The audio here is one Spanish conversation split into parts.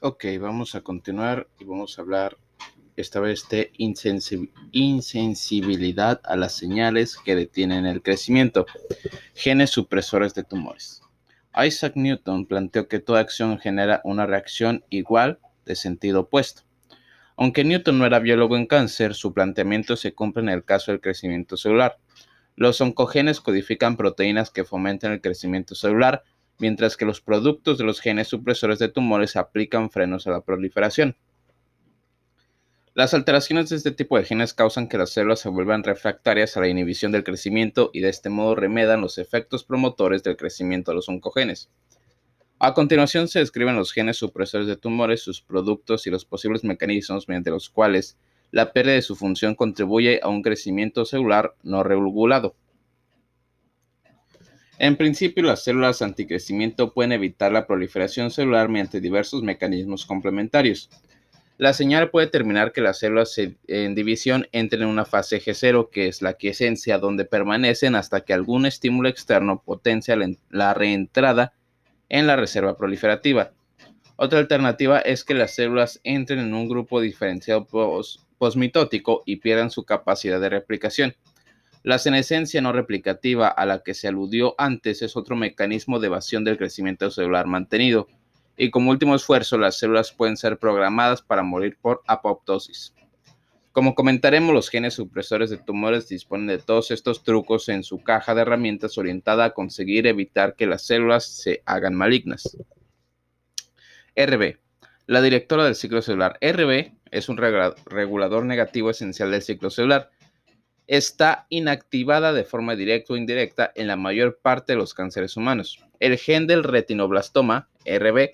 Ok, vamos a continuar y vamos a hablar esta vez de insensibilidad a las señales que detienen el crecimiento, genes supresores de tumores. Isaac Newton planteó que toda acción genera una reacción igual de sentido opuesto. Aunque Newton no era biólogo en cáncer, su planteamiento se cumple en el caso del crecimiento celular. Los oncogenes codifican proteínas que fomentan el crecimiento celular, mientras que los productos de los genes supresores de tumores aplican frenos a la proliferación. Las alteraciones de este tipo de genes causan que las células se vuelvan refractarias a la inhibición del crecimiento y de este modo remedan los efectos promotores del crecimiento de los oncogenes. A continuación se describen los genes supresores de tumores, sus productos y los posibles mecanismos mediante los cuales la pérdida de su función contribuye a un crecimiento celular no regulado. En principio, las células anticrecimiento pueden evitar la proliferación celular mediante diversos mecanismos complementarios. La señal puede determinar que las células en división entren en una fase G0, que es la quiesencia, donde permanecen hasta que algún estímulo externo potencia la reentrada en la reserva proliferativa. Otra alternativa es que las células entren en un grupo diferenciado posmitótico y pierdan su capacidad de replicación. La senescencia no replicativa a la que se aludió antes es otro mecanismo de evasión del crecimiento celular mantenido y como último esfuerzo las células pueden ser programadas para morir por apoptosis. Como comentaremos, los genes supresores de tumores disponen de todos estos trucos en su caja de herramientas orientada a conseguir evitar que las células se hagan malignas. RB. La directora del ciclo celular. RB es un regulador negativo esencial del ciclo celular. Está inactivada de forma directa o indirecta en la mayor parte de los cánceres humanos. El gen del retinoblastoma, RB,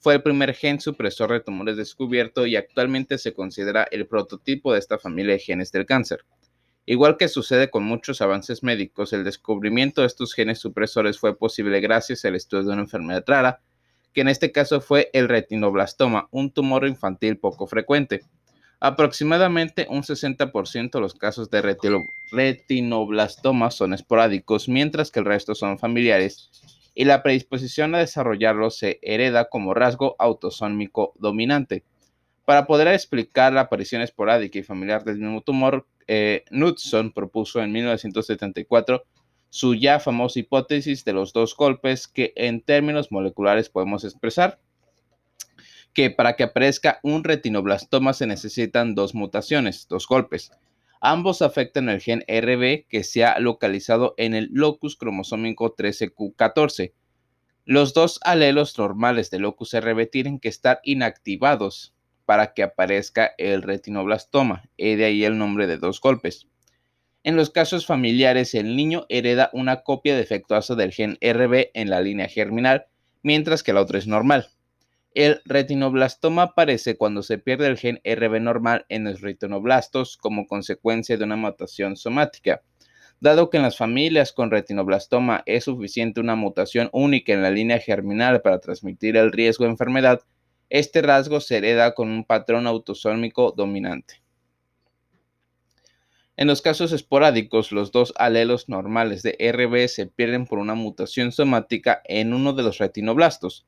fue el primer gen supresor de tumores descubierto y actualmente se considera el prototipo de esta familia de genes del cáncer. Igual que sucede con muchos avances médicos, el descubrimiento de estos genes supresores fue posible gracias al estudio de una enfermedad rara, que en este caso fue el retinoblastoma, un tumor infantil poco frecuente. Aproximadamente un 60% de los casos de retinoblastoma son esporádicos, mientras que el resto son familiares y la predisposición a desarrollarlo se hereda como rasgo autosómico dominante. Para poder explicar la aparición esporádica y familiar del mismo tumor, eh, Knudson propuso en 1974 su ya famosa hipótesis de los dos golpes que en términos moleculares podemos expresar que para que aparezca un retinoblastoma se necesitan dos mutaciones, dos golpes. Ambos afectan el gen RB que se ha localizado en el locus cromosómico 13q14. Los dos alelos normales del locus RB tienen que estar inactivados para que aparezca el retinoblastoma, y de ahí el nombre de dos golpes. En los casos familiares, el niño hereda una copia defectuosa del gen RB en la línea germinal, mientras que la otra es normal. El retinoblastoma aparece cuando se pierde el gen RB normal en los retinoblastos como consecuencia de una mutación somática. Dado que en las familias con retinoblastoma es suficiente una mutación única en la línea germinal para transmitir el riesgo de enfermedad, este rasgo se hereda con un patrón autosómico dominante. En los casos esporádicos, los dos alelos normales de RB se pierden por una mutación somática en uno de los retinoblastos.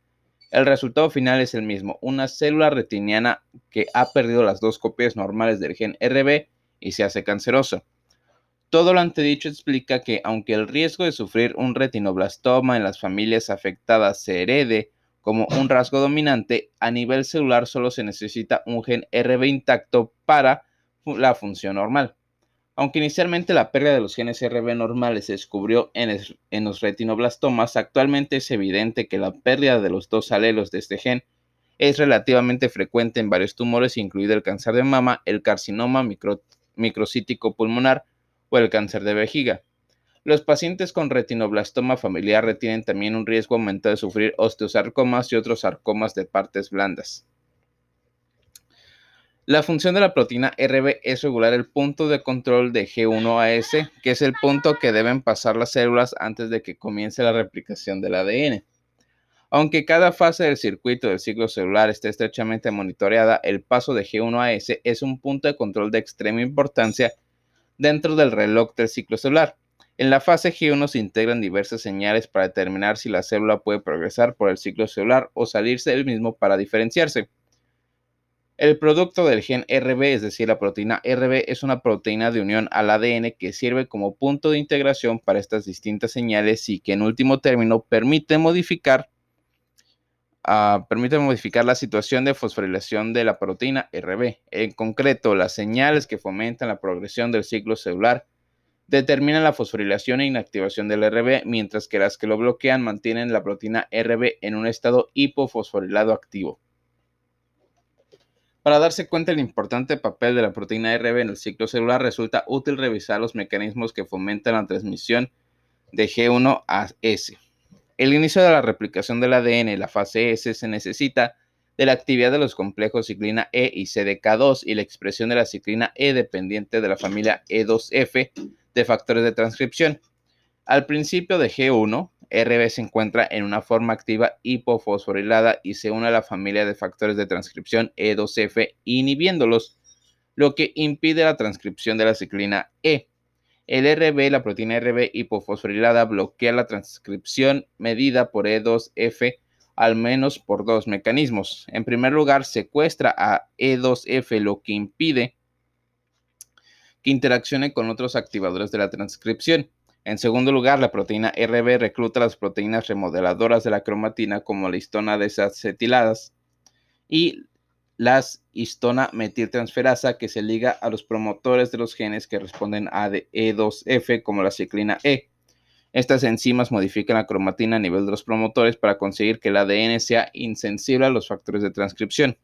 El resultado final es el mismo, una célula retiniana que ha perdido las dos copias normales del gen RB y se hace cancerosa. Todo lo antedicho explica que aunque el riesgo de sufrir un retinoblastoma en las familias afectadas se herede como un rasgo dominante, a nivel celular solo se necesita un gen RB intacto para la función normal. Aunque inicialmente la pérdida de los genes RB normales se descubrió en, los retinoblastomas, actualmente es evidente que la pérdida de los dos alelos de este gen es relativamente frecuente en varios tumores, incluido el cáncer de mama, el carcinoma microcítico pulmonar o el cáncer de vejiga. Los pacientes con retinoblastoma familiar retienen también un riesgo aumentado de sufrir osteosarcomas y otros sarcomas de partes blandas. La función de la proteína RB es regular el punto de control de G1AS, que es el punto que deben pasar las células antes de que comience la replicación del ADN. Aunque cada fase del circuito del ciclo celular esté estrechamente monitoreada, el paso de G1AS es un punto de control de extrema importancia dentro del reloj del ciclo celular. En la fase G1 se integran diversas señales para determinar si la célula puede progresar por el ciclo celular o salirse del mismo para diferenciarse. El producto del gen RB, es decir, la proteína RB, es una proteína de unión al ADN que sirve como punto de integración para estas distintas señales y que en último término permite modificar, ah, permite modificar la situación de fosforilación de la proteína RB. En concreto, las señales que fomentan la progresión del ciclo celular determinan la fosforilación e inactivación del RB, mientras que las que lo bloquean mantienen la proteína RB en un estado hipofosforilado activo. Para darse cuenta del importante papel de la proteína RB en el ciclo celular, resulta útil revisar los mecanismos que fomentan la transmisión de G1 a S. El inicio de la replicación del ADN, la fase S, se necesita de la actividad de los complejos ciclina E y CDK2 y la expresión de la ciclina E dependiente de la familia E2F de factores de transcripción. Al principio de G1, RB se encuentra en una forma activa hipofosforilada y se une a la familia de factores de transcripción E2F inhibiéndolos, lo que impide la transcripción de la ciclina E. El RB, la proteína RB hipofosforilada, bloquea la transcripción medida por E2F al menos por dos mecanismos. En primer lugar, secuestra a E2F, lo que impide que interaccione con otros activadores de la transcripción. En segundo lugar, la proteína RB recluta las proteínas remodeladoras de la cromatina como la histona desacetiladas y las histona metiltransferasa que se liga a los promotores de los genes que responden a E2F como la ciclina E. Estas enzimas modifican la cromatina a nivel de los promotores para conseguir que el ADN sea insensible a los factores de transcripción.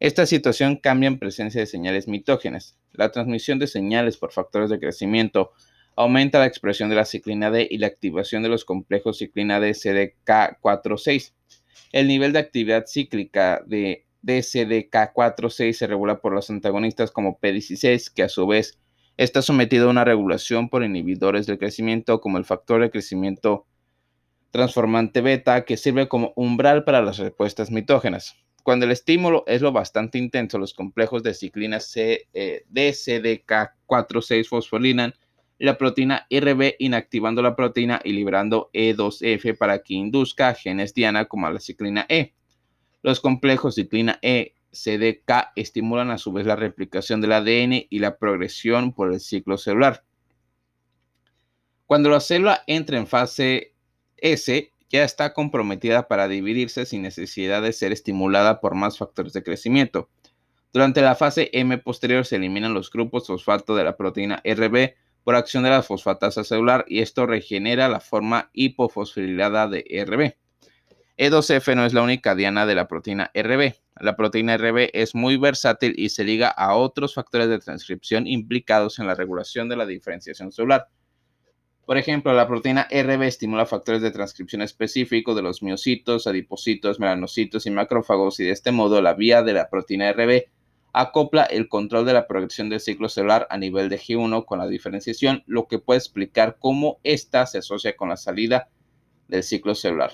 Esta situación cambia en presencia de señales mitógenas. La transmisión de señales por factores de crecimiento aumenta la expresión de la ciclina D y la activación de los complejos ciclina D CDK4-6. El nivel de actividad cíclica de DCDK4-6 se regula por los antagonistas como P16, que a su vez está sometido a una regulación por inhibidores del crecimiento como el factor de crecimiento transformante beta, que sirve como umbral para las respuestas mitógenas. Cuando el estímulo es lo bastante intenso, los complejos de ciclina eh, DCDK4-6 fosfolinan la proteína RB inactivando la proteína y liberando E2F para que induzca genes diana como la ciclina E. Los complejos ciclina E, CDK estimulan a su vez la replicación del ADN y la progresión por el ciclo celular. Cuando la célula entra en fase S, ya está comprometida para dividirse sin necesidad de ser estimulada por más factores de crecimiento. Durante la fase M posterior se eliminan los grupos fosfato de la proteína RB por acción de la fosfatasa celular y esto regenera la forma hipofosforilada de RB. E2F no es la única diana de la proteína RB. La proteína RB es muy versátil y se liga a otros factores de transcripción implicados en la regulación de la diferenciación celular. Por ejemplo, la proteína RB estimula factores de transcripción específicos de los miocitos, adipocitos, melanocitos y macrófagos y de este modo la vía de la proteína RB acopla el control de la progresión del ciclo celular a nivel de G1 con la diferenciación, lo que puede explicar cómo ésta se asocia con la salida del ciclo celular.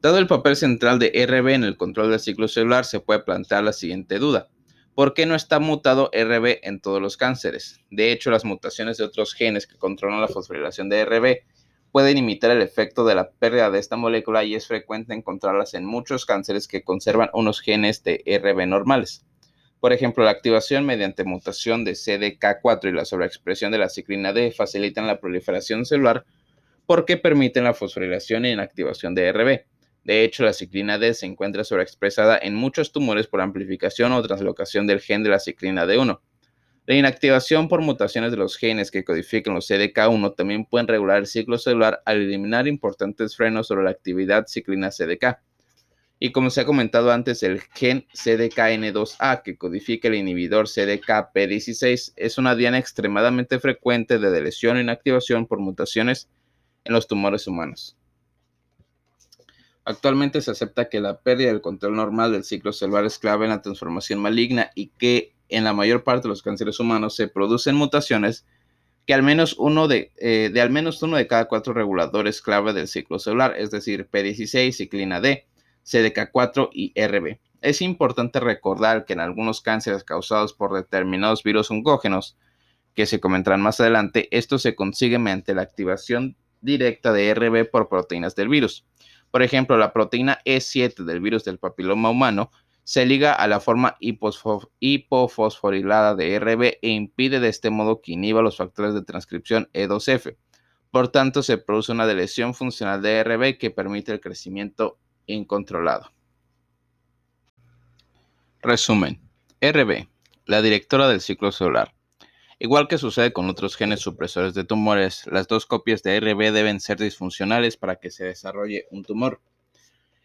Dado el papel central de RB en el control del ciclo celular, se puede plantear la siguiente duda. ¿Por qué no está mutado RB en todos los cánceres? De hecho, las mutaciones de otros genes que controlan la fosforilación de RB pueden imitar el efecto de la pérdida de esta molécula y es frecuente encontrarlas en muchos cánceres que conservan unos genes de RB normales. Por ejemplo, la activación mediante mutación de CDK4 y la sobreexpresión de la ciclina D facilitan la proliferación celular porque permiten la fosforilación e inactivación de RB. De hecho, la ciclina D se encuentra sobreexpresada en muchos tumores por amplificación o translocación del gen de la ciclina D1. La inactivación por mutaciones de los genes que codifican los CDK1 también pueden regular el ciclo celular al eliminar importantes frenos sobre la actividad ciclina CDK. Y como se ha comentado antes, el gen CDKN2A que codifica el inhibidor CDKP16 es una diana extremadamente frecuente de lesión e inactivación por mutaciones en los tumores humanos. Actualmente se acepta que la pérdida del control normal del ciclo celular es clave en la transformación maligna y que en la mayor parte de los cánceres humanos se producen mutaciones que al menos uno de, eh, de al menos uno de cada cuatro reguladores clave del ciclo celular, es decir, P16, ciclina D, CDK4 y RB. Es importante recordar que en algunos cánceres causados por determinados virus oncógenos, que se comentarán más adelante, esto se consigue mediante la activación directa de RB por proteínas del virus. Por ejemplo, la proteína E7 del virus del papiloma humano se liga a la forma hipofosforilada de RB e impide de este modo que inhiba los factores de transcripción E2F. Por tanto, se produce una deleción funcional de RB que permite el crecimiento incontrolado. Resumen. RB, la directora del ciclo celular. Igual que sucede con otros genes supresores de tumores, las dos copias de RB deben ser disfuncionales para que se desarrolle un tumor.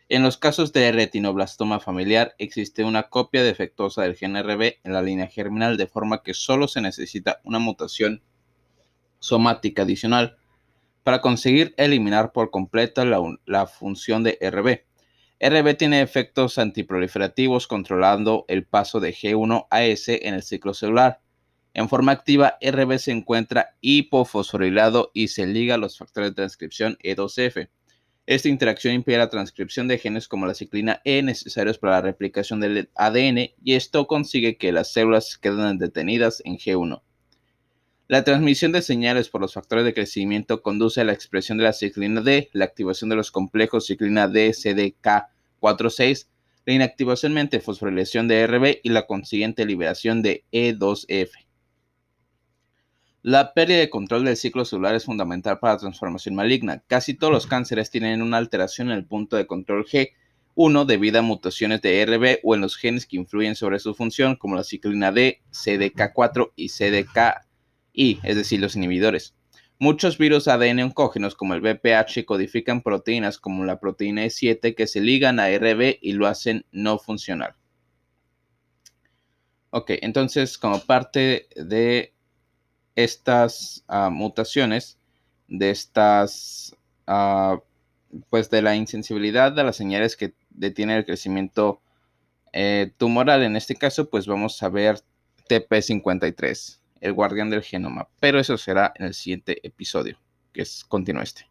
En los casos de retinoblastoma familiar existe una copia defectuosa del gen RB en la línea germinal de forma que solo se necesita una mutación somática adicional para conseguir eliminar por completo la, función de RB. RB tiene efectos antiproliferativos controlando el paso de G1 a S en el ciclo celular. En forma activa, RB se encuentra hipofosforilado y se liga a los factores de transcripción E2F. Esta interacción impide la transcripción de genes como la ciclina E necesarios para la replicación del ADN y esto consigue que las células queden detenidas en G1. La transmisión de señales por los factores de crecimiento conduce a la expresión de la ciclina D, la activación de los complejos ciclina D, CDK4-6, la inactivación mediante fosforilación de RB y la consiguiente liberación de E2F. La pérdida de control del ciclo celular es fundamental para la transformación maligna. Casi todos los cánceres tienen una alteración en el punto de control G1 debido a mutaciones de RB o en los genes que influyen sobre su función, como la ciclina D, CDK4 y CDKI, es decir, los inhibidores. Muchos virus ADN oncógenos como el VPH codifican proteínas como la proteína E7 que se ligan a RB y lo hacen no funcionar. Ok, entonces como parte de estas ah, mutaciones, de estas, ah, pues de la insensibilidad de las señales que detienen el crecimiento eh, tumoral. En este caso, pues vamos a ver TP53, el guardián del genoma. Pero eso será en el siguiente episodio, que es continúa este.